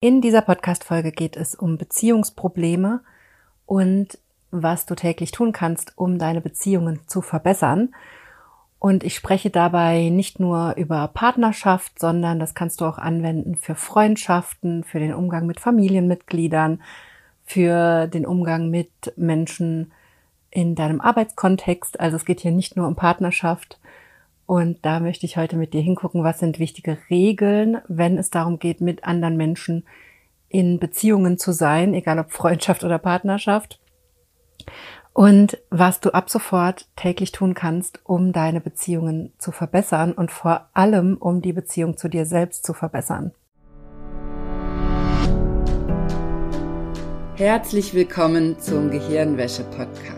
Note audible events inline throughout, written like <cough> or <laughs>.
In dieser Podcast-Folge geht es um Beziehungsprobleme und was du täglich tun kannst, um deine Beziehungen zu verbessern. Und ich spreche dabei nicht nur über Partnerschaft, sondern das kannst du auch anwenden für Freundschaften, für den Umgang mit Familienmitgliedern, für den Umgang mit Menschen in deinem Arbeitskontext. Also es geht hier nicht nur um Partnerschaft. Und da möchte ich heute mit dir hingucken, was sind wichtige Regeln, wenn es darum geht, mit anderen Menschen in Beziehungen zu sein, egal ob Freundschaft oder Partnerschaft und was du ab sofort täglich tun kannst, um deine Beziehungen zu verbessern und vor allem, um die Beziehung zu dir selbst zu verbessern. Herzlich willkommen zum Gehirnwäsche-Podcast.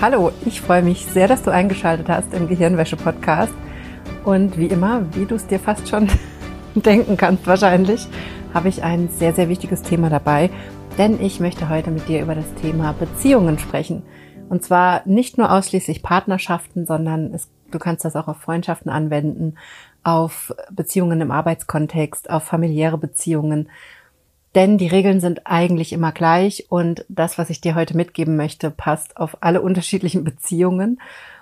Hallo, ich freue mich sehr, dass du eingeschaltet hast im Gehirnwäsche-Podcast. Und wie immer, wie du es dir fast schon <laughs> denken kannst wahrscheinlich, habe ich ein sehr, sehr wichtiges Thema dabei, denn ich möchte heute mit dir über das Thema Beziehungen sprechen. Und zwar nicht nur ausschließlich Partnerschaften, sondern es, du kannst das auch auf Freundschaften anwenden, auf Beziehungen im Arbeitskontext, auf familiäre Beziehungen. Denn die Regeln sind eigentlich immer gleich und das, was ich dir heute mitgeben möchte, passt auf alle unterschiedlichen <laughs> Beziehungen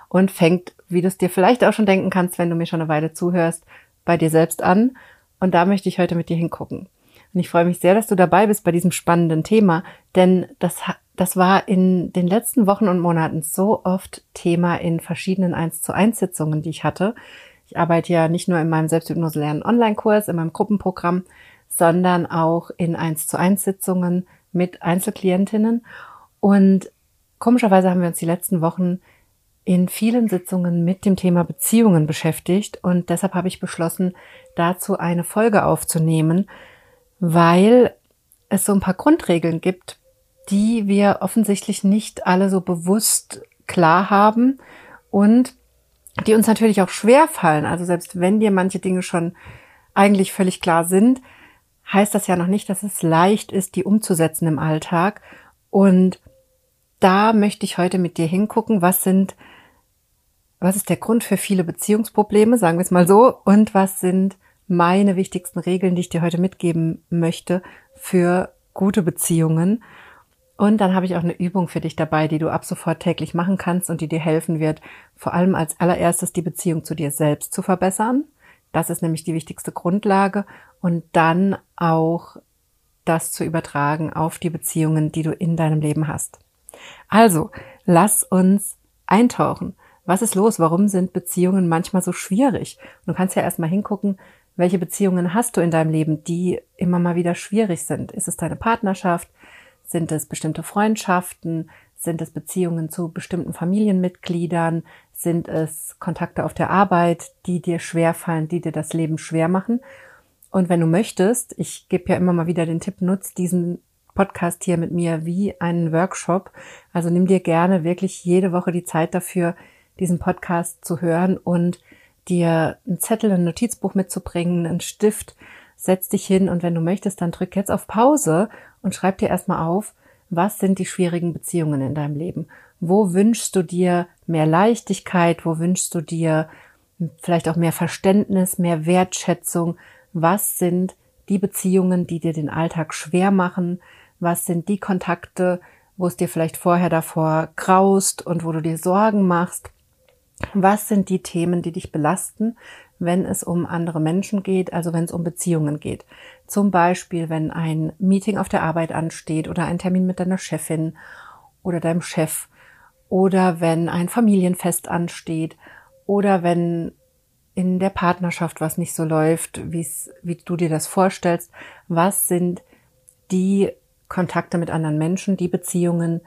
und fängt, wie du es dir vielleicht auch schon denken kannst, wenn du mir schon eine Weile zuhörst, bei dir selbst an. Und da möchte ich heute mit dir hingucken. Und ich freue mich sehr, dass du dabei bist bei diesem spannenden Thema, denn das, das war in den letzten Wochen und Monaten so oft Thema in verschiedenen 1 zu 1 Sitzungen, die ich hatte. Ich arbeite ja nicht nur in meinem Selbsthypnose lernen Online-Kurs, in meinem Gruppenprogramm, sondern auch in 1 zu 1 Sitzungen mit Einzelklientinnen. Und komischerweise haben wir uns die letzten Wochen in vielen Sitzungen mit dem Thema Beziehungen beschäftigt und deshalb habe ich beschlossen, dazu eine Folge aufzunehmen, weil es so ein paar Grundregeln gibt, die wir offensichtlich nicht alle so bewusst klar haben und die uns natürlich auch schwer fallen. Also selbst wenn dir manche Dinge schon eigentlich völlig klar sind, heißt das ja noch nicht, dass es leicht ist, die umzusetzen im Alltag. Und da möchte ich heute mit dir hingucken, was sind was ist der Grund für viele Beziehungsprobleme, sagen wir es mal so, und was sind meine wichtigsten Regeln, die ich dir heute mitgeben möchte für gute Beziehungen. Und dann habe ich auch eine Übung für dich dabei, die du ab sofort täglich machen kannst und die dir helfen wird, vor allem als allererstes die Beziehung zu dir selbst zu verbessern. Das ist nämlich die wichtigste Grundlage. Und dann auch das zu übertragen auf die Beziehungen, die du in deinem Leben hast. Also, lass uns eintauchen. Was ist los? Warum sind Beziehungen manchmal so schwierig? du kannst ja erstmal hingucken, welche Beziehungen hast du in deinem Leben, die immer mal wieder schwierig sind? Ist es deine Partnerschaft? Sind es bestimmte Freundschaften? Sind es Beziehungen zu bestimmten Familienmitgliedern? Sind es Kontakte auf der Arbeit, die dir schwerfallen, die dir das Leben schwer machen? Und wenn du möchtest, ich gebe ja immer mal wieder den Tipp, nutz diesen Podcast hier mit mir wie einen Workshop. Also nimm dir gerne wirklich jede Woche die Zeit dafür, diesen Podcast zu hören und dir einen Zettel, ein Notizbuch mitzubringen, einen Stift. Setz dich hin und wenn du möchtest, dann drück jetzt auf Pause und schreib dir erstmal auf, was sind die schwierigen Beziehungen in deinem Leben? Wo wünschst du dir mehr Leichtigkeit? Wo wünschst du dir vielleicht auch mehr Verständnis, mehr Wertschätzung? Was sind die Beziehungen, die dir den Alltag schwer machen? Was sind die Kontakte, wo es dir vielleicht vorher davor graust und wo du dir Sorgen machst? was sind die Themen, die dich belasten, wenn es um andere Menschen geht, also wenn es um Beziehungen geht. Zum Beispiel, wenn ein Meeting auf der Arbeit ansteht oder ein Termin mit deiner Chefin oder deinem Chef oder wenn ein Familienfest ansteht oder wenn in der Partnerschaft was nicht so läuft, wie du dir das vorstellst. Was sind die Kontakte mit anderen Menschen, die Beziehungen,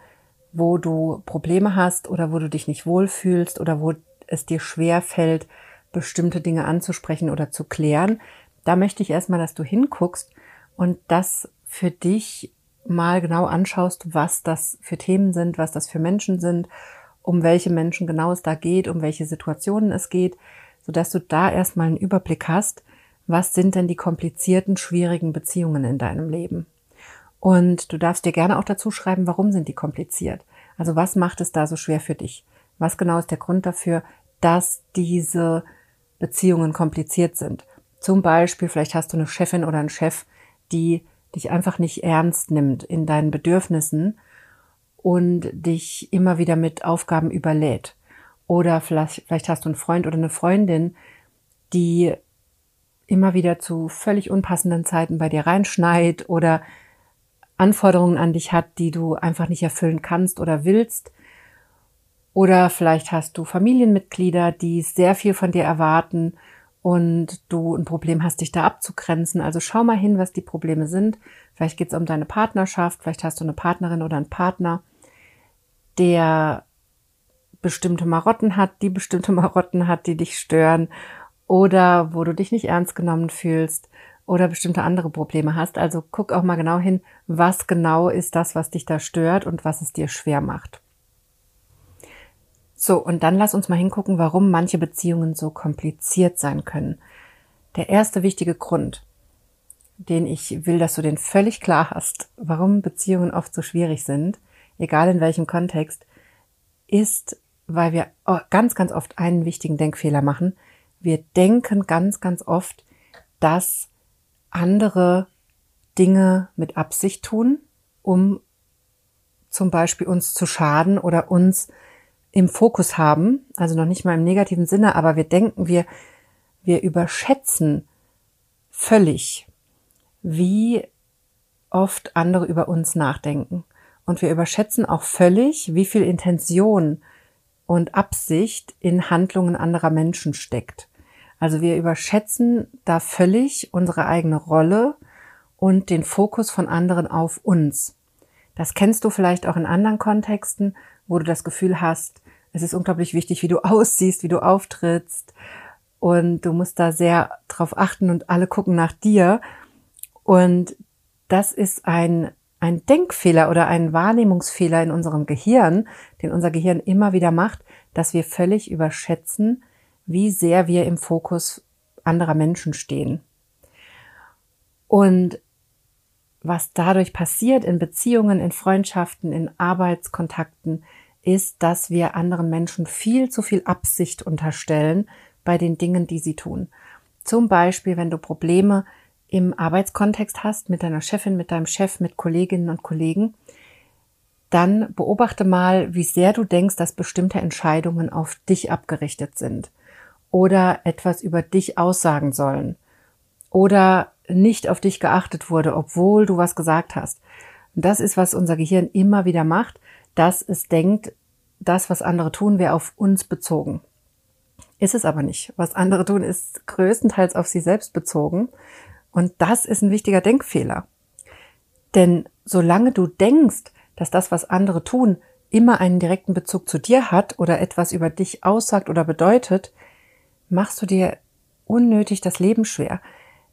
wo du Probleme hast oder wo du dich nicht wohlfühlst oder wo es dir schwer fällt, bestimmte Dinge anzusprechen oder zu klären. Da möchte ich erstmal, dass du hinguckst und das für dich mal genau anschaust, was das für Themen sind, was das für Menschen sind, um welche Menschen genau es da geht, um welche Situationen es geht, sodass du da erstmal einen Überblick hast, was sind denn die komplizierten, schwierigen Beziehungen in deinem Leben. Und du darfst dir gerne auch dazu schreiben, warum sind die kompliziert? Also was macht es da so schwer für dich? Was genau ist der Grund dafür, dass diese Beziehungen kompliziert sind? Zum Beispiel, vielleicht hast du eine Chefin oder einen Chef, die dich einfach nicht ernst nimmt in deinen Bedürfnissen und dich immer wieder mit Aufgaben überlädt. Oder vielleicht, vielleicht hast du einen Freund oder eine Freundin, die immer wieder zu völlig unpassenden Zeiten bei dir reinschneit oder Anforderungen an dich hat, die du einfach nicht erfüllen kannst oder willst. Oder vielleicht hast du Familienmitglieder, die sehr viel von dir erwarten und du ein Problem hast, dich da abzugrenzen. Also schau mal hin, was die Probleme sind. Vielleicht geht es um deine Partnerschaft, vielleicht hast du eine Partnerin oder einen Partner, der bestimmte Marotten hat, die bestimmte <laughs> Marotten hat, die dich stören oder wo du dich nicht ernst genommen fühlst oder bestimmte andere Probleme hast. Also guck auch mal genau hin, was genau ist das, was dich da stört und was es dir schwer macht. So, und dann lass uns mal hingucken, warum manche Beziehungen so kompliziert sein können. Der erste wichtige Grund, den ich will, dass du den völlig klar hast, warum Beziehungen oft so schwierig sind, egal in welchem Kontext, ist, weil wir ganz, ganz oft einen wichtigen Denkfehler machen. Wir denken ganz, ganz oft, dass andere Dinge mit Absicht tun, um zum Beispiel uns zu schaden oder uns im Fokus haben, also noch nicht mal im negativen Sinne, aber wir denken, wir, wir überschätzen völlig, wie oft andere über uns nachdenken. Und wir überschätzen auch völlig, wie viel Intention und Absicht in Handlungen anderer Menschen steckt. Also wir überschätzen da völlig unsere eigene Rolle und den Fokus von anderen auf uns. Das kennst du vielleicht auch in anderen Kontexten, wo du das Gefühl hast, es ist unglaublich wichtig, wie du <laughs> aussiehst, wie du auftrittst und du musst da sehr drauf achten und alle gucken nach dir. Und das ist ein, ein Denkfehler oder ein Wahrnehmungsfehler in unserem Gehirn, den unser Gehirn immer wieder macht, dass wir völlig überschätzen, wie sehr wir im Fokus anderer Menschen stehen. Und was dadurch passiert in Beziehungen, in Freundschaften, in Arbeitskontakten, ist, dass wir anderen Menschen viel zu viel Absicht unterstellen bei den Dingen, die sie tun. Zum Beispiel, wenn du Probleme im Arbeitskontext hast, mit deiner Chefin, mit deinem Chef, mit Kolleginnen und Kollegen, dann beobachte mal, wie sehr du denkst, dass bestimmte Entscheidungen auf dich abgerichtet sind oder etwas über dich aussagen sollen oder nicht auf dich geachtet wurde, obwohl du was gesagt hast. Und das ist, was unser Gehirn immer wieder macht, dass es denkt, das, was andere tun, wäre auf uns bezogen. Ist es aber nicht. Was andere tun, ist größtenteils auf sie selbst bezogen. Und das ist ein wichtiger Denkfehler. Denn solange du denkst, dass das, was andere tun, immer einen direkten Bezug zu dir hat oder etwas über dich aussagt oder bedeutet, machst du dir unnötig das Leben schwer.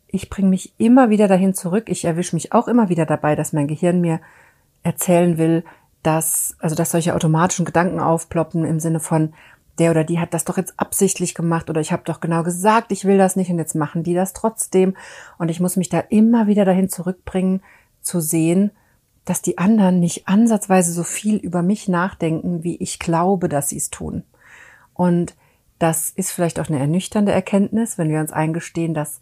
Ich bringe mich immer wieder dahin zurück. Ich erwische mich auch immer wieder dabei, dass mein Gehirn mir erzählen will, dass, also dass solche automatischen Gedanken aufploppen im Sinne von, der oder die hat das doch jetzt absichtlich gemacht oder ich habe doch genau gesagt, ich will das nicht und jetzt machen die das trotzdem. Und ich muss mich da immer wieder dahin zurückbringen, zu sehen, dass die anderen nicht ansatzweise so viel über mich nachdenken, wie ich glaube, dass sie es tun. Und das ist vielleicht auch eine ernüchternde Erkenntnis, wenn wir uns eingestehen, dass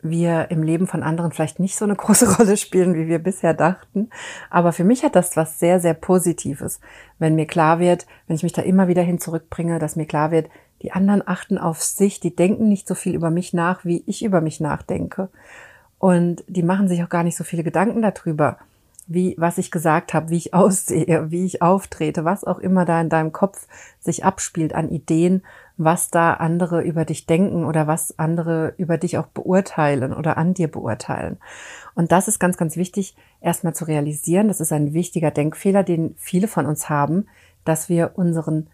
wir im Leben von anderen vielleicht nicht so eine große <laughs> Rolle spielen, wie wir bisher dachten. Aber für mich hat das was sehr, sehr Positives, wenn mir klar wird, wenn ich mich da immer wieder hin zurückbringe, dass mir klar wird, die anderen achten auf sich, die denken nicht so viel über mich nach, wie ich über mich nachdenke. Und die machen sich auch gar nicht so viele Gedanken darüber, wie, was ich gesagt habe, wie ich <laughs> aussehe, wie ich auftrete, was auch immer da in deinem Kopf sich abspielt an Ideen, was da andere über dich denken oder was andere über dich auch beurteilen oder an dir beurteilen. Und das ist ganz, ganz wichtig, erstmal zu realisieren. Das ist ein wichtiger Denkfehler, den viele von uns haben, dass wir unseren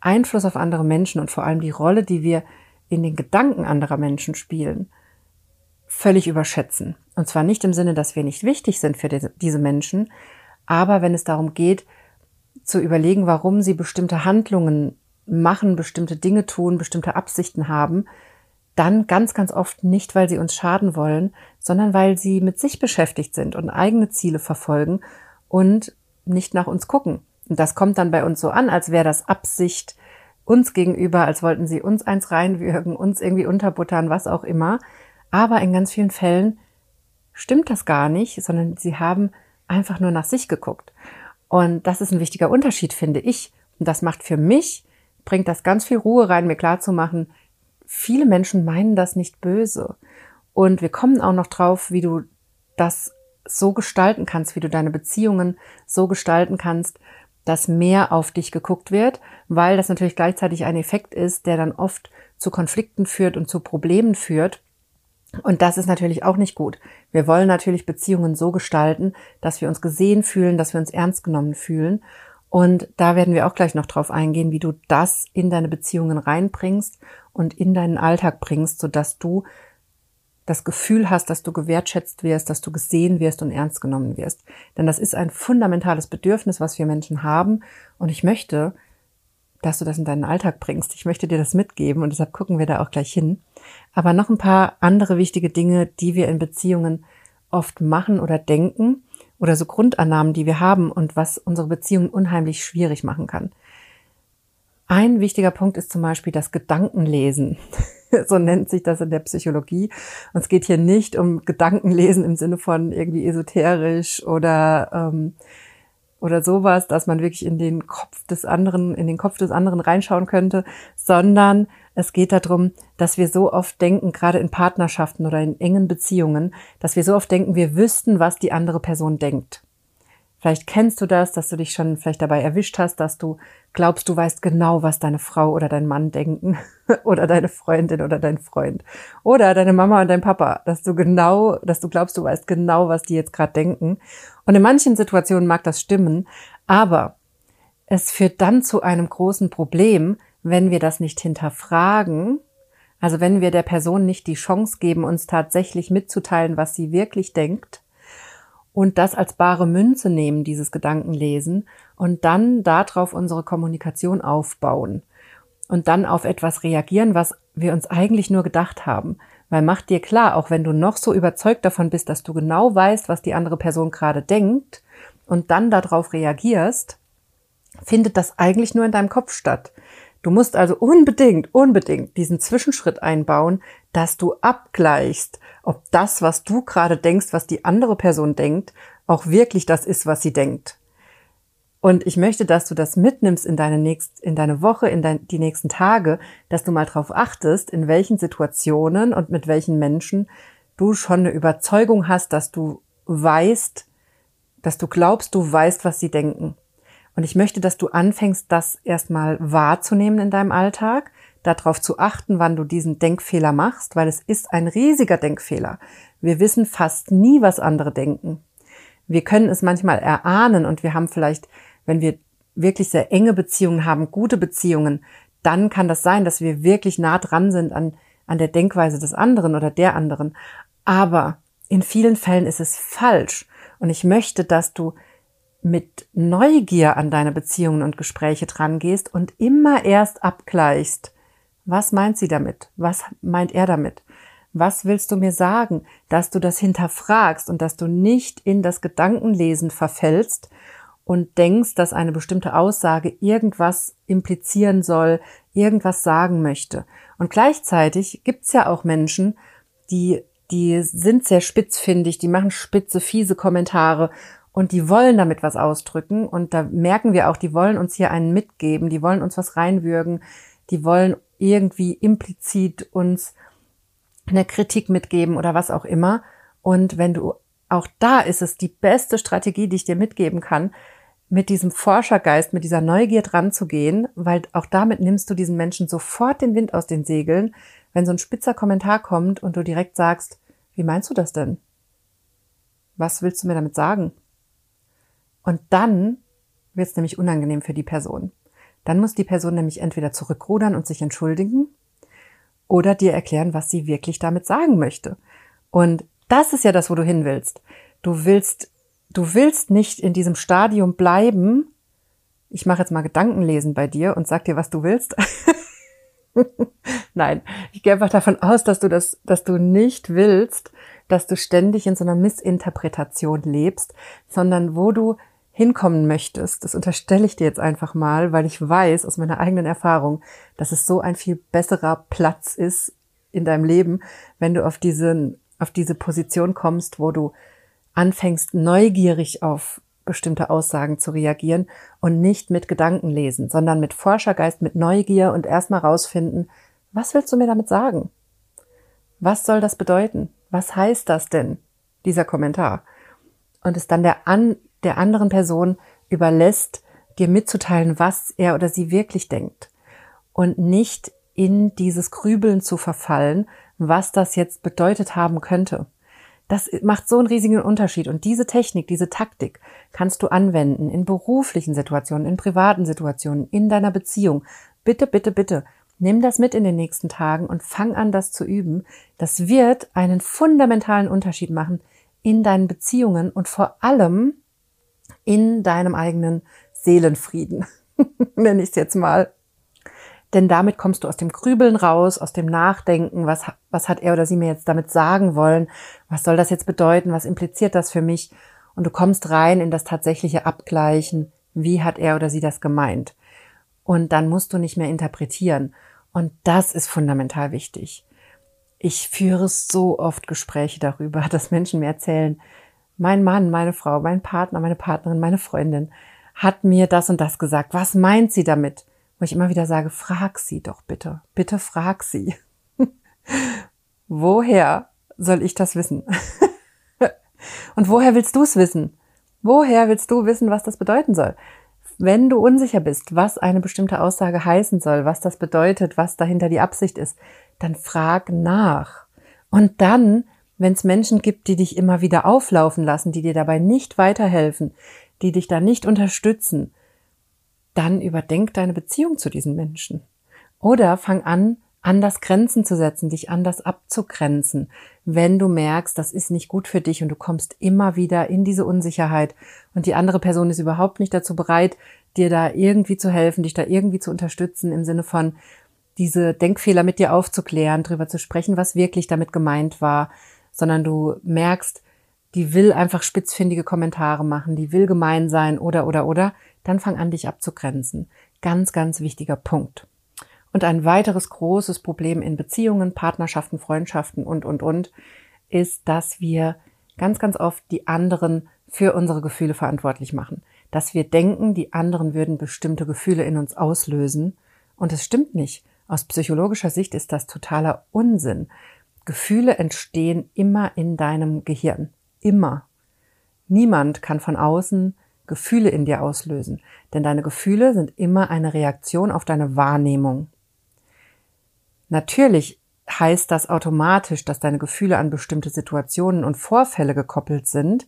Einfluss auf andere Menschen und vor allem die Rolle, die wir in den Gedanken anderer Menschen spielen, völlig überschätzen. Und zwar nicht im Sinne, dass wir nicht wichtig sind für diese Menschen, aber wenn es darum geht, zu überlegen, warum sie bestimmte Handlungen machen, bestimmte Dinge tun, bestimmte Absichten haben, dann ganz, ganz oft nicht, weil sie uns schaden wollen, sondern weil sie mit sich beschäftigt sind und eigene Ziele verfolgen und nicht nach uns gucken. Und das kommt dann bei uns so an, als wäre das Absicht uns gegenüber, als wollten sie uns eins reinwürgen, uns irgendwie unterbuttern, was auch immer. Aber in ganz vielen Fällen stimmt das gar nicht, sondern sie haben einfach nur nach sich geguckt. Und das ist ein wichtiger Unterschied, finde ich. Und das macht für mich, bringt das ganz viel Ruhe rein, mir klarzumachen, viele Menschen meinen das nicht böse. Und wir kommen auch noch drauf, wie du das so gestalten kannst, wie du deine Beziehungen so gestalten kannst, dass mehr auf dich geguckt wird, weil das natürlich gleichzeitig ein Effekt ist, der dann oft zu Konflikten führt und zu Problemen führt. Und das ist natürlich auch nicht gut. Wir wollen natürlich Beziehungen so gestalten, dass wir uns gesehen fühlen, dass wir uns ernst genommen fühlen. Und da werden wir auch gleich noch drauf eingehen, wie du das in deine Beziehungen reinbringst und in deinen Alltag bringst, sodass du das Gefühl hast, dass du gewertschätzt wirst, dass du gesehen wirst und ernst genommen wirst. Denn das ist ein fundamentales Bedürfnis, was wir Menschen haben. Und ich möchte, dass du das in deinen Alltag bringst. Ich möchte dir das mitgeben und deshalb gucken wir da auch gleich hin. Aber noch ein paar andere wichtige Dinge, die wir in Beziehungen oft machen oder denken oder so Grundannahmen, die wir haben und was unsere Beziehungen unheimlich schwierig machen kann. Ein wichtiger Punkt ist zum Beispiel das Gedankenlesen. <laughs> so nennt sich das in der Psychologie. Und es geht hier nicht um Gedankenlesen im Sinne von irgendwie esoterisch oder ähm, oder sowas, dass man wirklich in den Kopf des anderen, in den Kopf des anderen reinschauen könnte, sondern es geht darum, dass wir so oft denken, gerade in Partnerschaften oder in engen Beziehungen, dass wir so oft denken, wir wüssten, was die andere Person denkt. Vielleicht kennst du das, dass du dich schon vielleicht dabei erwischt hast, dass du glaubst, du weißt genau, was deine Frau oder dein Mann denken <laughs> oder deine Freundin oder dein Freund oder deine Mama und dein Papa, dass du genau, dass du glaubst, du weißt genau, was die jetzt gerade denken. Und in manchen Situationen mag das stimmen, aber es führt dann zu einem großen Problem, wenn wir das nicht hinterfragen, also wenn wir der Person nicht die Chance geben, uns tatsächlich mitzuteilen, was sie wirklich denkt, und das als bare Münze nehmen, dieses Gedankenlesen, und dann darauf unsere Kommunikation aufbauen und dann auf etwas reagieren, was wir uns eigentlich nur gedacht haben. Weil mach dir klar, auch wenn du noch so überzeugt davon bist, dass du genau weißt, was die andere Person gerade denkt und dann darauf reagierst, findet das eigentlich nur in deinem Kopf statt. Du musst also unbedingt, unbedingt diesen Zwischenschritt einbauen, dass du abgleichst, ob das, was du gerade denkst, was die andere Person denkt, auch wirklich das ist, was sie denkt. Und ich möchte, dass du das mitnimmst in deine nächst, in deine Woche, in dein, die nächsten Tage, dass du mal darauf achtest, in welchen Situationen und mit welchen Menschen du schon eine Überzeugung hast, dass du weißt, dass du glaubst, du weißt, was sie denken. Und ich möchte, dass du anfängst, das erstmal wahrzunehmen in deinem Alltag, darauf zu achten, wann du diesen Denkfehler machst, weil es ist ein riesiger Denkfehler. Wir wissen fast nie, was andere denken. Wir können es manchmal erahnen und wir haben vielleicht, wenn wir wirklich sehr enge Beziehungen haben, gute Beziehungen, dann kann das sein, dass wir wirklich nah dran sind an, an der Denkweise des anderen oder der anderen. Aber in vielen Fällen ist es falsch. Und ich möchte, dass du mit Neugier an deine Beziehungen und Gespräche drangehst und immer erst abgleichst, was meint sie damit? Was meint er damit? Was willst du mir sagen? Dass du das hinterfragst und dass du nicht in das Gedankenlesen verfällst und denkst, dass eine bestimmte Aussage irgendwas implizieren soll, irgendwas sagen möchte. Und gleichzeitig gibt's ja auch Menschen, die, die sind sehr spitzfindig, die machen spitze, fiese Kommentare und die wollen damit was ausdrücken. Und da merken wir auch, die wollen uns hier einen mitgeben, die wollen uns was reinwürgen, die wollen irgendwie implizit uns eine Kritik mitgeben oder was auch immer. Und wenn du auch da ist es die beste Strategie, die ich dir mitgeben kann, mit diesem Forschergeist, mit dieser Neugier dran zu gehen, weil auch damit nimmst du diesen Menschen sofort den Wind aus den Segeln, wenn so ein spitzer Kommentar kommt und du direkt sagst, wie meinst du das denn? Was willst du mir damit sagen? Und dann wird es nämlich unangenehm für die Person. Dann muss die Person nämlich entweder zurückrudern und sich entschuldigen oder dir erklären, was sie wirklich damit sagen möchte. Und das ist ja das, wo du hin willst. Du willst, du willst nicht in diesem Stadium bleiben. Ich mache jetzt mal Gedankenlesen bei dir und sag dir, was du willst. <laughs> Nein, ich gehe einfach davon aus, dass du das, dass du nicht willst, dass du ständig in so einer Missinterpretation lebst, sondern wo du hinkommen möchtest, das unterstelle ich dir jetzt einfach mal, weil ich weiß aus meiner eigenen Erfahrung, dass es so ein viel besserer Platz ist in deinem Leben, wenn du auf diesen, auf diese Position kommst, wo du anfängst, neugierig auf bestimmte Aussagen zu reagieren und nicht mit Gedanken lesen, sondern mit Forschergeist, mit Neugier und erstmal rausfinden, was willst du mir damit sagen? Was soll das bedeuten? Was heißt das denn, dieser Kommentar? Und es dann der, an, der anderen Person überlässt, dir mitzuteilen, was er oder sie wirklich denkt. Und nicht in dieses Grübeln zu verfallen, was das jetzt bedeutet haben könnte. Das macht so einen riesigen Unterschied. Und diese Technik, diese Taktik kannst du anwenden in beruflichen Situationen, in privaten Situationen, in deiner Beziehung. Bitte, bitte, bitte, nimm das mit in den nächsten Tagen und fang an, das zu üben. Das wird einen fundamentalen Unterschied machen in deinen Beziehungen und vor allem in deinem eigenen Seelenfrieden, <laughs> nenne ich es jetzt mal. Denn damit kommst du aus dem Grübeln raus, aus dem Nachdenken, was, was hat er oder sie mir jetzt damit sagen wollen, was soll das jetzt bedeuten, was impliziert das für mich? Und du kommst rein in das tatsächliche Abgleichen, wie hat er oder sie das gemeint? Und dann musst du nicht mehr interpretieren. Und das ist fundamental wichtig. Ich führe so oft Gespräche darüber, <laughs> dass Menschen mir erzählen, mein Mann, meine Frau, mein Partner, meine Partnerin, meine Freundin hat mir das und das gesagt. Was meint sie damit? Wo ich immer wieder sage, frag sie doch bitte. Bitte frag sie. <laughs> Woher soll ich das wissen? <laughs> und woher willst du es wissen? Woher willst du wissen, was das bedeuten soll? Wenn du unsicher bist, was eine bestimmte Aussage heißen soll, was das bedeutet, was dahinter die Absicht ist, dann frag nach. Und dann wenn es Menschen gibt, die dich immer wieder auflaufen lassen, die dir dabei nicht weiterhelfen, die dich da nicht unterstützen, dann überdenk deine Beziehung zu diesen Menschen. Oder fang an, anders Grenzen zu setzen, dich anders abzugrenzen, wenn du merkst, das ist nicht gut für dich und du kommst immer wieder in diese Unsicherheit und die andere Person ist überhaupt nicht dazu bereit, dir da irgendwie zu helfen, dich da irgendwie zu unterstützen im Sinne von diese Denkfehler mit dir aufzuklären, drüber zu sprechen, was wirklich damit gemeint war, sondern du merkst, die will einfach spitzfindige Kommentare machen, die will gemein sein oder oder oder, dann fang an, dich abzugrenzen. Ganz, ganz wichtiger Punkt. Und ein weiteres großes Problem in Beziehungen, Partnerschaften, Freundschaften und, und, und, ist, dass wir ganz, ganz oft die anderen für unsere Gefühle verantwortlich machen. Dass wir denken, die anderen würden bestimmte Gefühle in uns auslösen. Und es stimmt nicht. Aus psychologischer Sicht ist das totaler Unsinn. Gefühle entstehen immer in deinem Gehirn. Immer. Niemand kann von außen Gefühle in dir auslösen, denn deine Gefühle sind immer eine Reaktion auf deine Wahrnehmung. Natürlich heißt das automatisch, dass deine Gefühle an bestimmte Situationen und Vorfälle gekoppelt sind,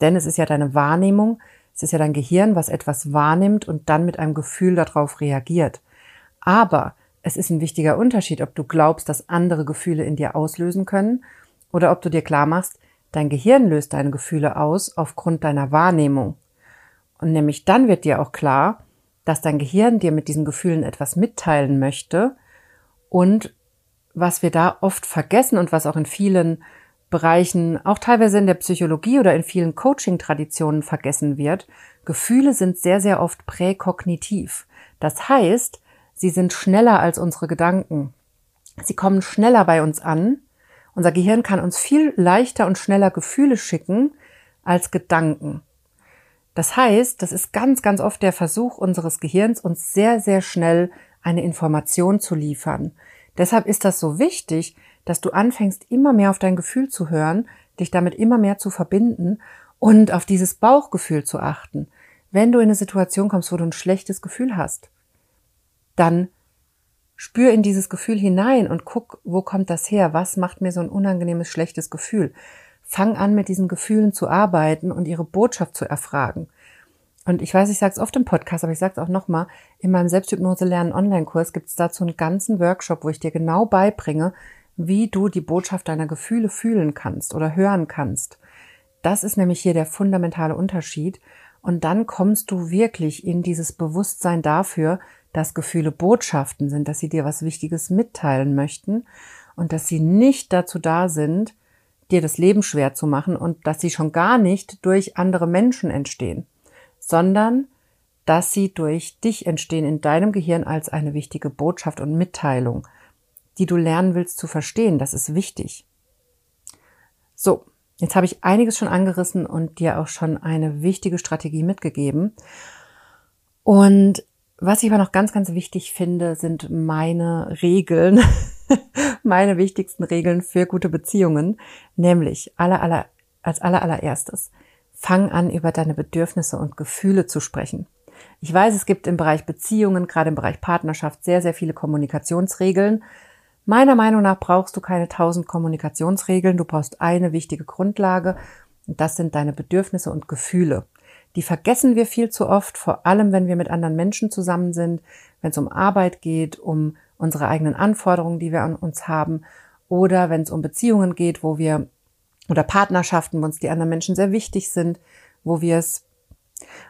denn es ist ja deine Wahrnehmung, es ist ja dein Gehirn, was etwas wahrnimmt und dann mit einem Gefühl darauf reagiert. Aber es ist ein wichtiger Unterschied, ob du glaubst, dass andere Gefühle in dir auslösen können oder ob du dir klar machst, dein Gehirn löst deine Gefühle aus aufgrund deiner Wahrnehmung. Und nämlich dann wird dir auch klar, dass dein Gehirn dir mit diesen Gefühlen etwas mitteilen möchte und was wir da oft vergessen und was auch in vielen Bereichen, auch teilweise in der Psychologie oder in vielen Coaching-Traditionen vergessen wird, Gefühle sind sehr, sehr oft präkognitiv. Das heißt, Sie sind schneller als unsere Gedanken. Sie kommen schneller bei uns an. Unser Gehirn kann uns viel leichter und schneller Gefühle schicken als Gedanken. Das heißt, das ist ganz, ganz oft der Versuch unseres Gehirns, uns sehr, sehr schnell eine Information zu liefern. Deshalb ist das so wichtig, dass du anfängst, immer mehr auf dein Gefühl zu hören, dich damit immer mehr zu verbinden und auf dieses Bauchgefühl zu achten. Wenn du in eine Situation kommst, wo du ein schlechtes Gefühl hast, dann spür in dieses Gefühl hinein und guck, wo kommt das her? Was macht mir so ein unangenehmes, schlechtes Gefühl? Fang an, mit diesen Gefühlen zu arbeiten und ihre Botschaft zu erfragen. Und ich weiß, ich sage es oft im Podcast, aber ich sage es auch nochmal, in meinem Selbsthypnose lernen Online-Kurs gibt es dazu einen ganzen Workshop, wo ich dir genau beibringe, wie du die Botschaft deiner Gefühle fühlen kannst oder hören kannst. Das ist nämlich hier der fundamentale Unterschied. Und dann kommst du wirklich in dieses Bewusstsein dafür, dass Gefühle Botschaften sind, dass sie dir was Wichtiges mitteilen möchten und dass sie nicht dazu da sind, dir das Leben schwer zu machen und dass sie schon gar nicht durch andere Menschen entstehen sondern dass sie durch dich entstehen in deinem Gehirn als eine wichtige Botschaft und Mitteilung, die du lernen willst zu verstehen. Das ist wichtig. So, jetzt habe ich einiges schon angerissen und dir auch schon eine wichtige Strategie mitgegeben. Und was ich aber noch ganz, ganz wichtig finde, sind meine Regeln, <laughs> meine wichtigsten Regeln für gute Beziehungen, nämlich aller, aller, als aller, allererstes fang an, über deine Bedürfnisse und Gefühle zu sprechen. Ich weiß, es gibt im Bereich Beziehungen, gerade im Bereich Partnerschaft, sehr, sehr viele Kommunikationsregeln. Meiner Meinung nach brauchst du keine tausend Kommunikationsregeln. Du brauchst eine wichtige Grundlage. Und das sind deine Bedürfnisse und Gefühle. Die vergessen wir viel zu oft, vor allem wenn wir mit anderen Menschen zusammen sind, wenn es um Arbeit geht, um unsere eigenen Anforderungen, die wir an uns haben, oder wenn es um Beziehungen geht, wo wir oder Partnerschaften, wo uns die anderen Menschen sehr wichtig sind, wo wir es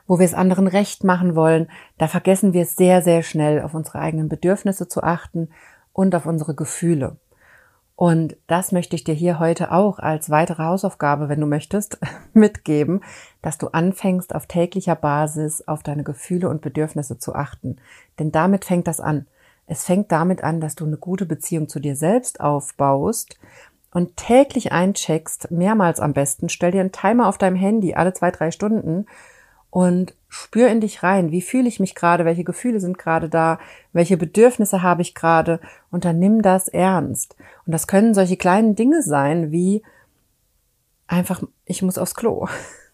wo wir es anderen recht machen wollen, da vergessen wir sehr, sehr schnell, auf unsere eigenen Bedürfnisse zu achten und auf unsere Gefühle. Und das möchte ich dir hier heute auch als weitere Hausaufgabe, wenn du möchtest, <laughs> mitgeben, dass du anfängst, auf täglicher Basis auf deine Gefühle und Bedürfnisse zu achten. Denn damit fängt das an. Es fängt damit an, dass du eine gute Beziehung zu dir selbst aufbaust und täglich eincheckst, mehrmals am besten, stell dir einen Timer auf deinem Handy alle zwei, drei Stunden und spür in dich rein. Wie fühle ich mich gerade? Welche Gefühle sind gerade da? Welche Bedürfnisse habe ich gerade? Und dann nimm das ernst. Und das können solche kleinen Dinge sein wie einfach, ich muss aufs Klo.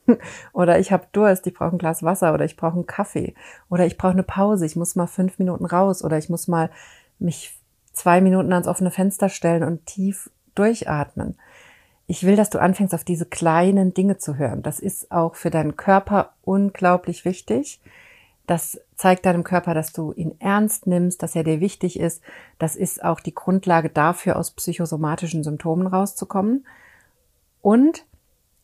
<laughs> oder ich habe Durst, ich brauche ein Glas Wasser oder ich brauche einen Kaffee oder ich brauche eine Pause, ich muss mal fünf Minuten raus oder ich muss mal mich zwei Minuten ans offene Fenster stellen und tief durchatmen. Ich will, dass du anfängst, auf diese kleinen Dinge zu hören. Das ist auch für deinen Körper unglaublich wichtig. Das zeigt deinem Körper, dass du ihn ernst nimmst, dass er dir wichtig ist. Das ist auch die Grundlage dafür, aus psychosomatischen Symptomen rauszukommen. Und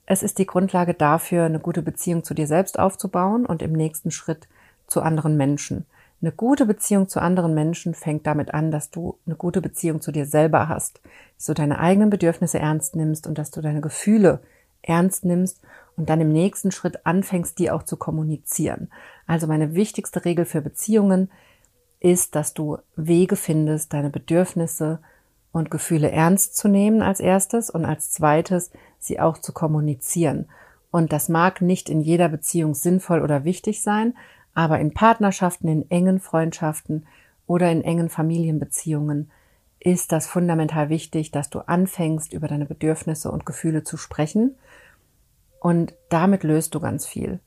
es ist die Grundlage dafür, eine gute Beziehung zu dir selbst aufzubauen und im nächsten Schritt zu anderen Menschen. Eine gute Beziehung zu anderen Menschen fängt damit an, dass du eine gute Beziehung zu dir selber hast, dass du deine eigenen Bedürfnisse ernst nimmst und dass du deine Gefühle ernst nimmst und dann im nächsten Schritt anfängst, die auch zu kommunizieren. Also meine wichtigste Regel für Beziehungen ist, dass du Wege findest, deine Bedürfnisse und Gefühle ernst zu nehmen als erstes und als zweites sie auch zu kommunizieren. Und das mag nicht in jeder Beziehung sinnvoll oder wichtig sein, aber in Partnerschaften, in engen Freundschaften oder in engen Familienbeziehungen ist das fundamental wichtig, dass du anfängst, über deine Bedürfnisse und Gefühle zu sprechen. Und damit löst du ganz viel.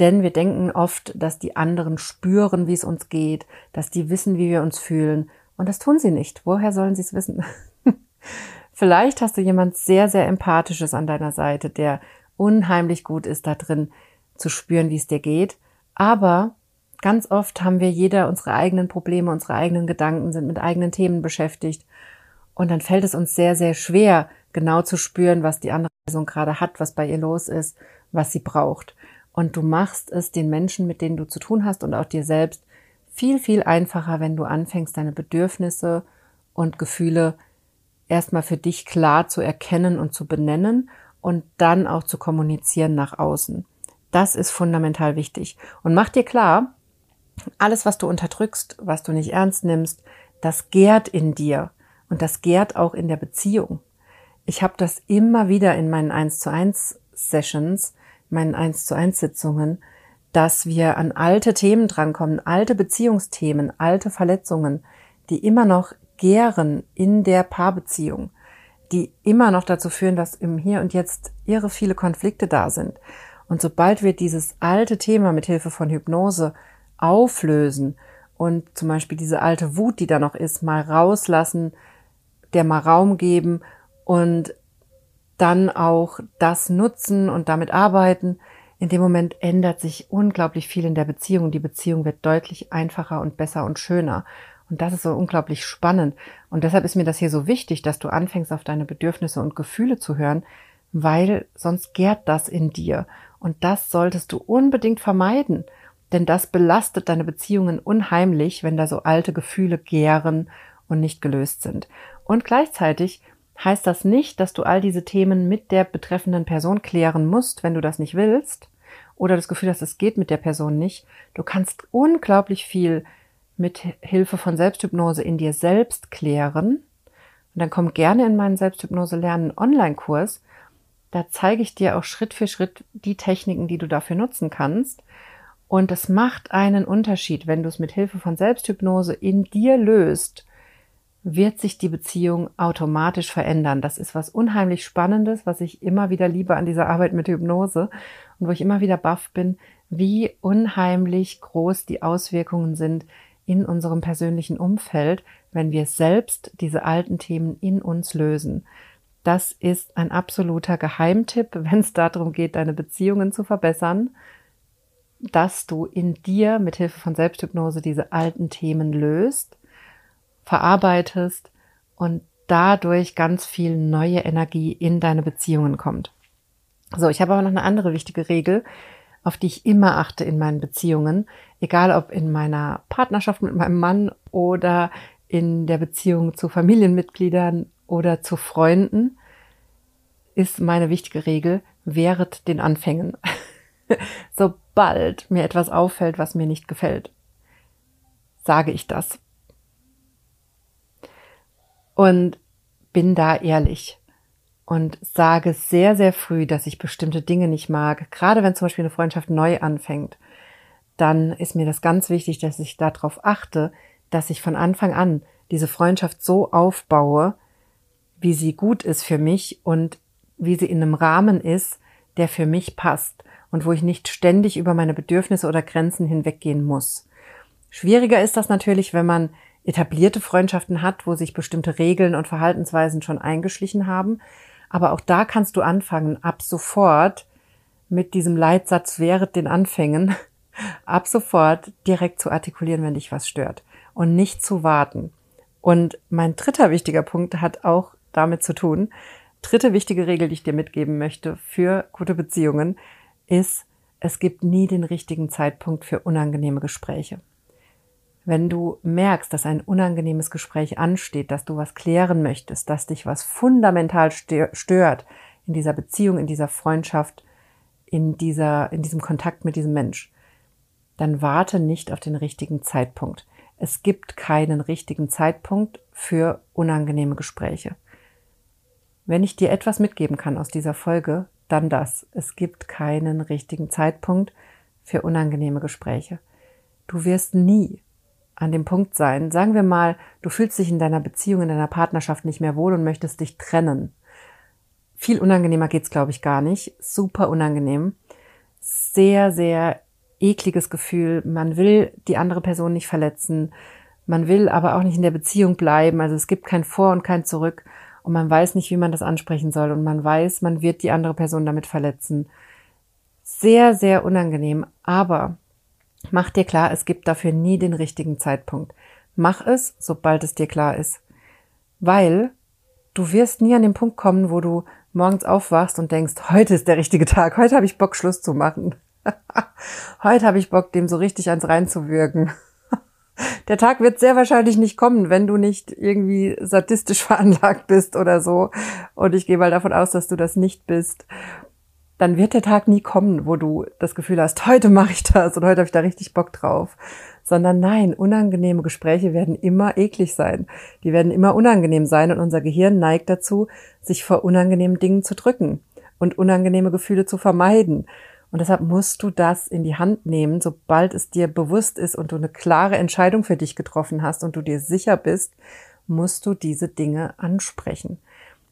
Denn wir denken oft, dass die anderen spüren, wie es uns geht, dass die wissen, wie wir uns fühlen. Und das tun sie nicht. Woher sollen sie es wissen? <laughs> Vielleicht hast du jemand sehr, sehr empathisches an deiner Seite, der unheimlich gut ist da drin zu spüren, wie es dir geht. Aber ganz oft haben wir jeder unsere eigenen Probleme, unsere eigenen Gedanken, sind mit eigenen Themen beschäftigt. Und dann fällt es uns sehr, sehr schwer, genau zu spüren, was die andere Person gerade hat, was bei ihr los ist, was sie braucht. Und du machst es den Menschen, mit denen du zu tun hast und auch dir selbst viel, viel einfacher, wenn du anfängst, deine Bedürfnisse und Gefühle erstmal für dich klar zu erkennen und zu benennen und dann auch zu kommunizieren nach außen. Das ist fundamental wichtig. Und mach dir klar, alles, was du unterdrückst, was du nicht ernst nimmst, das gärt in dir und das gärt auch in der Beziehung. Ich habe das immer wieder in meinen 1 zu 1 Sessions, meinen 1 zu 1 Sitzungen, dass wir an alte Themen drankommen, alte Beziehungsthemen, alte Verletzungen, die immer noch gären in der Paarbeziehung, die immer noch dazu führen, dass im Hier und Jetzt irre viele Konflikte da sind. Und sobald wir dieses alte Thema mit Hilfe von Hypnose auflösen und zum Beispiel diese alte Wut, die da noch ist, mal rauslassen, der mal Raum geben und dann auch das nutzen und damit arbeiten, in dem Moment ändert sich unglaublich viel in der Beziehung. Die Beziehung wird deutlich einfacher und besser und schöner. Und das ist so unglaublich spannend. Und deshalb ist mir das hier so wichtig, dass du anfängst, auf deine Bedürfnisse und Gefühle zu hören, weil sonst gärt das in dir. Und das solltest du unbedingt vermeiden. Denn das belastet deine Beziehungen unheimlich, wenn da so alte Gefühle gären und nicht gelöst sind. Und gleichzeitig heißt das nicht, dass du all diese Themen mit der betreffenden Person klären musst, wenn du das nicht willst oder das Gefühl hast, es geht mit der Person nicht. Du kannst unglaublich viel mit Hilfe von Selbsthypnose in dir selbst klären. Und dann komm gerne in meinen Selbsthypnose lernen Online-Kurs. Da zeige ich dir auch Schritt für Schritt die Techniken, die du dafür nutzen kannst. Und es macht einen Unterschied, wenn du es mit Hilfe von Selbsthypnose in dir löst wird sich die Beziehung automatisch verändern. Das ist was unheimlich Spannendes, was ich immer wieder liebe an dieser Arbeit mit Hypnose und wo ich immer wieder baff bin, wie unheimlich groß die Auswirkungen sind in unserem persönlichen Umfeld, wenn wir selbst diese alten Themen in uns lösen. Das ist ein absoluter Geheimtipp, wenn es darum geht, deine Beziehungen zu verbessern, dass du in dir mit Hilfe von Selbsthypnose diese alten Themen löst verarbeitest und dadurch ganz viel neue Energie in deine Beziehungen kommt. So, ich habe aber noch eine andere wichtige Regel, auf die ich immer achte in meinen Beziehungen, egal ob in meiner Partnerschaft mit meinem Mann oder in der Beziehung zu Familienmitgliedern oder zu Freunden, ist meine wichtige Regel, wehret den Anfängen. <laughs> Sobald mir etwas auffällt, was mir nicht gefällt, sage ich das und bin da ehrlich und sage sehr, sehr früh, dass ich bestimmte Dinge nicht mag. Gerade wenn zum Beispiel eine Freundschaft neu anfängt, dann ist mir das ganz wichtig, dass ich darauf achte, dass ich von Anfang an diese Freundschaft so aufbaue, wie sie gut ist für mich und wie sie in einem Rahmen ist, der für mich passt und wo ich nicht ständig über meine Bedürfnisse oder Grenzen hinweggehen muss. Schwieriger ist das natürlich, wenn man etablierte Freundschaften hat, wo sich bestimmte Regeln und Verhaltensweisen schon eingeschlichen haben. Aber auch da kannst du anfangen, ab sofort mit diesem Leitsatz während den Anfängen, <laughs> ab sofort direkt zu artikulieren, wenn dich was stört und nicht zu warten. Und mein dritter wichtiger Punkt hat auch damit zu tun. Dritte wichtige Regel, die ich dir mitgeben möchte für gute Beziehungen, ist, es gibt nie den richtigen Zeitpunkt für unangenehme Gespräche. Wenn du merkst, dass ein unangenehmes Gespräch ansteht, dass du was klären möchtest, dass dich was fundamental stört in dieser Beziehung, in dieser Freundschaft, in dieser, in diesem Kontakt mit diesem Mensch, dann warte nicht auf den richtigen Zeitpunkt. Es gibt keinen richtigen Zeitpunkt für unangenehme Gespräche. Wenn ich dir etwas mitgeben kann aus dieser Folge, dann das. Es gibt keinen richtigen Zeitpunkt für unangenehme Gespräche. Du wirst nie an dem Punkt sein. Sagen wir mal, du fühlst dich in deiner Beziehung, in deiner Partnerschaft nicht mehr wohl und möchtest dich trennen. Viel unangenehmer geht's, glaube ich, gar nicht. Super unangenehm. Sehr, sehr ekliges Gefühl. Man will die andere Person nicht verletzen. Man will aber auch nicht in der Beziehung bleiben. Also es gibt kein Vor und kein Zurück. Und man weiß nicht, wie man das ansprechen soll. Und man weiß, man wird die andere Person damit verletzen. Sehr, sehr unangenehm. Aber Mach dir klar, es gibt dafür nie den richtigen Zeitpunkt. Mach es, sobald es dir klar ist. Weil du wirst nie an den Punkt kommen, wo du morgens aufwachst und denkst, heute ist der richtige Tag, heute habe ich Bock, Schluss zu machen. <laughs> heute habe ich Bock, dem so richtig ans reinzuwirken. Der Tag wird sehr wahrscheinlich nicht kommen, wenn du nicht irgendwie sadistisch <laughs> veranlagt bist oder so. Und ich gehe mal davon aus, dass du das nicht bist dann wird der Tag nie kommen, wo du das Gefühl hast, heute mache ich das und heute habe ich da richtig Bock drauf. Sondern nein, unangenehme Gespräche werden immer eklig sein. Die werden immer unangenehm sein und unser Gehirn neigt dazu, sich vor unangenehmen Dingen zu drücken und unangenehme Gefühle zu vermeiden. Und deshalb musst du das in die Hand nehmen, sobald es dir bewusst ist und du eine klare Entscheidung für dich getroffen hast und du dir sicher bist, musst du diese Dinge ansprechen.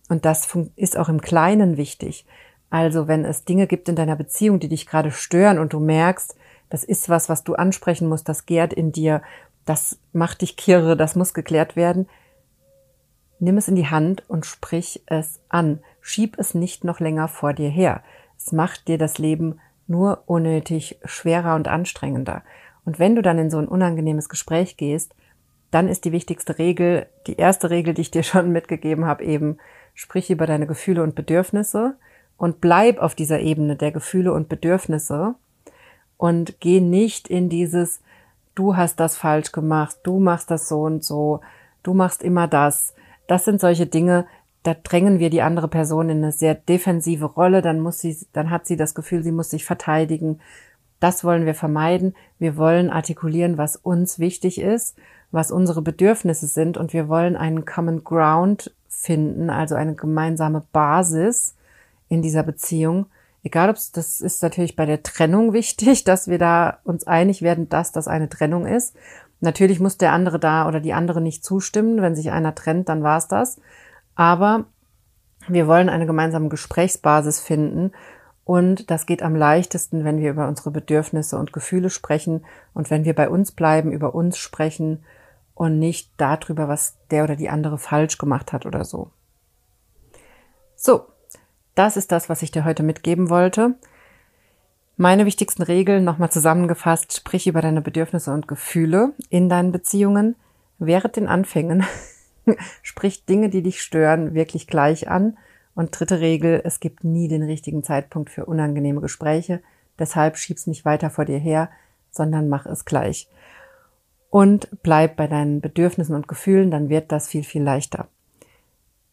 Und das ist auch im Kleinen wichtig. Also wenn es Dinge gibt in deiner Beziehung, die dich gerade stören und du merkst, das ist was, was du ansprechen musst, das gärt in dir, das macht dich kirre, das muss geklärt werden, nimm es in die Hand und sprich es an. Schieb es nicht noch länger vor dir her. Es macht dir das Leben nur unnötig schwerer und anstrengender. Und wenn du dann in so ein unangenehmes Gespräch gehst, dann ist die wichtigste Regel, die erste Regel, die ich dir <laughs> schon mitgegeben habe, eben, sprich über deine Gefühle und Bedürfnisse und bleib auf dieser Ebene der Gefühle und Bedürfnisse und geh nicht in dieses, du hast das falsch gemacht, du machst das so und so, du machst immer das. Das sind solche Dinge, da drängen wir die andere Person in eine sehr defensive Rolle, dann muss sie, dann hat sie das Gefühl, sie muss sich verteidigen. Das wollen wir vermeiden. Wir wollen artikulieren, was uns wichtig ist, was unsere Bedürfnisse sind und wir wollen einen Common Ground finden, also eine gemeinsame Basis in dieser Beziehung. Egal ob das ist natürlich bei der Trennung <laughs> wichtig, dass wir da uns einig werden, dass das eine Trennung ist. Natürlich muss der andere da oder die andere nicht zustimmen. Wenn sich einer trennt, dann war es das. Aber wir wollen eine gemeinsame Gesprächsbasis finden und das geht am leichtesten, wenn wir über unsere Bedürfnisse und Gefühle sprechen und wenn wir bei uns bleiben, über uns sprechen und nicht darüber, was der oder die andere falsch gemacht hat oder so. So, das ist das, was ich dir heute mitgeben wollte. Meine wichtigsten Regeln nochmal zusammengefasst, sprich über deine Bedürfnisse und Gefühle in deinen Beziehungen während den Anfängen <laughs> <laughs> Sprich Dinge, die dich stören, wirklich gleich an. Und dritte Regel, es gibt nie den richtigen Zeitpunkt für unangenehme Gespräche. Deshalb schieb's nicht weiter vor dir her, sondern mach es gleich. Und bleib bei deinen Bedürfnissen und Gefühlen, dann wird das viel, viel leichter.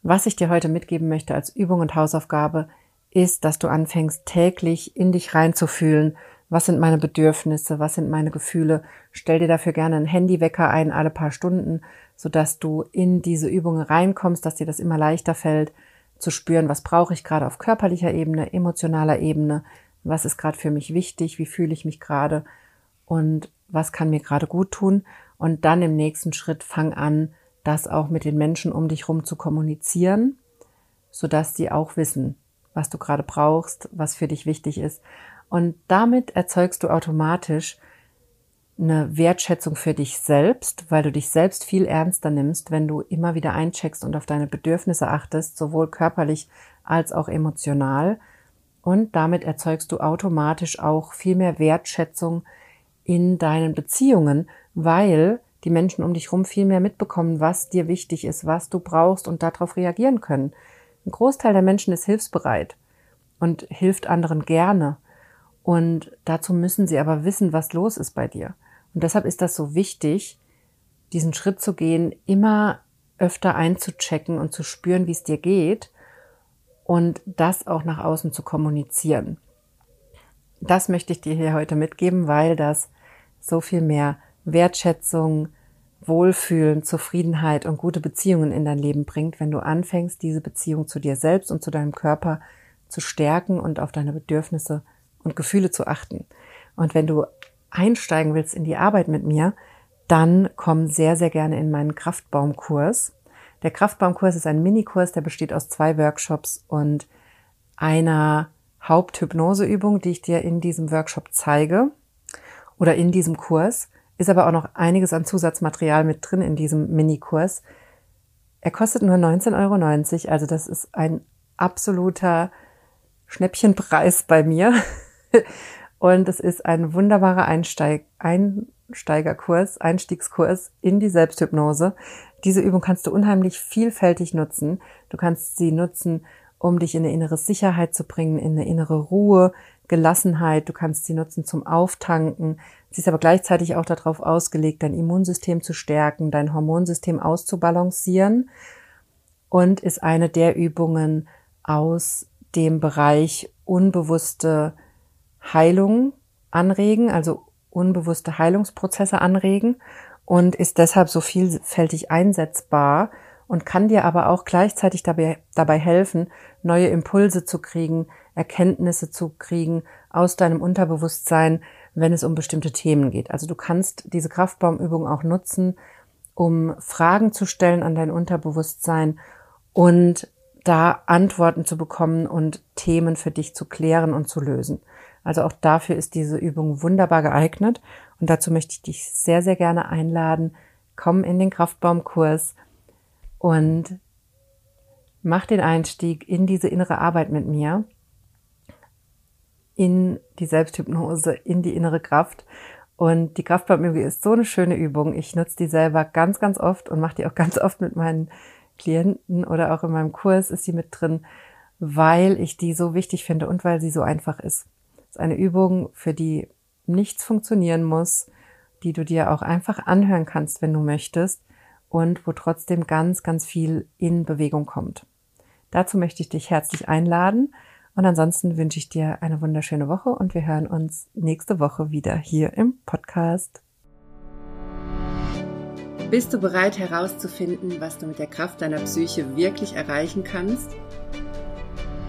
Was ich dir heute mitgeben möchte als Übung und Hausaufgabe, ist, dass du anfängst täglich in dich reinzufühlen, was sind meine Bedürfnisse, was sind meine Gefühle. Stell dir dafür gerne einen Handywecker ein, alle paar Stunden, sodass du in diese Übungen reinkommst, dass dir das immer leichter fällt, zu spüren, was brauche ich gerade auf körperlicher Ebene, emotionaler Ebene, was ist gerade für mich wichtig, wie fühle ich mich gerade und was kann mir gerade gut tun. Und dann im nächsten Schritt fang an, das auch mit den Menschen um dich rum zu kommunizieren, sodass die auch wissen, was du gerade brauchst, was für dich wichtig ist. Und damit erzeugst du automatisch eine Wertschätzung für dich selbst, weil du dich selbst viel ernster nimmst, wenn du immer wieder eincheckst und auf deine Bedürfnisse achtest, sowohl körperlich als auch emotional. Und damit erzeugst du automatisch auch viel mehr Wertschätzung in deinen Beziehungen, weil die Menschen um dich herum viel mehr mitbekommen, was dir wichtig ist, was du brauchst und darauf reagieren können. Ein Großteil der Menschen ist hilfsbereit und hilft anderen gerne. Und dazu müssen sie aber wissen, was los ist bei dir. Und deshalb ist das so wichtig, diesen Schritt zu gehen, immer öfter einzuchecken und zu spüren, wie es dir geht und das auch nach außen zu kommunizieren. Das möchte ich dir hier heute mitgeben, weil das so viel mehr Wertschätzung, Wohlfühlen, Zufriedenheit und gute Beziehungen in dein Leben bringt, wenn du anfängst, diese Beziehung zu dir selbst und zu deinem Körper zu stärken und auf deine Bedürfnisse und Gefühle zu achten. Und wenn du einsteigen willst in die Arbeit mit mir, dann komm sehr, sehr gerne in meinen Kraftbaumkurs. Der Kraftbaumkurs ist ein Minikurs, der besteht aus zwei Workshops und einer Haupthypnoseübung, die ich dir in diesem Workshop zeige oder in diesem Kurs. Ist aber auch noch einiges an Zusatzmaterial mit drin in diesem Minikurs. Er kostet nur 19,90 Euro, also das ist ein absoluter Schnäppchenpreis bei mir. <laughs> Und es ist ein wunderbarer Einsteig Einsteigerkurs, Einstiegskurs in die Selbsthypnose. Diese Übung kannst du unheimlich vielfältig nutzen. Du kannst sie nutzen, um dich in eine innere Sicherheit zu bringen, in eine innere Ruhe, Gelassenheit. Du kannst sie nutzen zum Auftanken. Sie ist aber gleichzeitig auch darauf ausgelegt, dein Immunsystem zu stärken, dein Hormonsystem auszubalancieren und ist eine der Übungen aus dem Bereich unbewusste Heilung anregen, also unbewusste Heilungsprozesse anregen und ist deshalb so vielfältig einsetzbar und kann dir aber auch gleichzeitig dabei, dabei helfen, neue Impulse zu kriegen, Erkenntnisse zu kriegen aus deinem Unterbewusstsein, wenn es um bestimmte Themen geht. Also du kannst diese Kraftbaumübung auch nutzen, um Fragen zu stellen an dein Unterbewusstsein und da Antworten zu bekommen und Themen für dich zu klären und zu lösen. Also auch dafür ist diese Übung wunderbar geeignet. Und dazu möchte ich dich sehr, sehr gerne einladen. Komm in den Kraftbaumkurs und mach den Einstieg in diese innere Arbeit mit mir. in die Selbsthypnose, in die innere Kraft. Und die Kraftbaumübung ist so eine schöne Übung. Ich nutze die selber ganz, ganz oft und mache die auch ganz oft mit meinen Klienten oder auch in meinem Kurs ist sie mit drin, weil ich die so wichtig finde und weil sie so einfach ist. Es ist eine Übung, für die nichts funktionieren muss, die du dir auch einfach anhören kannst, wenn du möchtest und wo trotzdem ganz, ganz viel in Bewegung kommt. Dazu möchte ich dich herzlich einladen und ansonsten wünsche ich dir eine wunderschöne Woche und wir hören uns nächste Woche wieder hier im Podcast. Bist du bereit herauszufinden, was du mit der Kraft deiner Psyche wirklich erreichen kannst?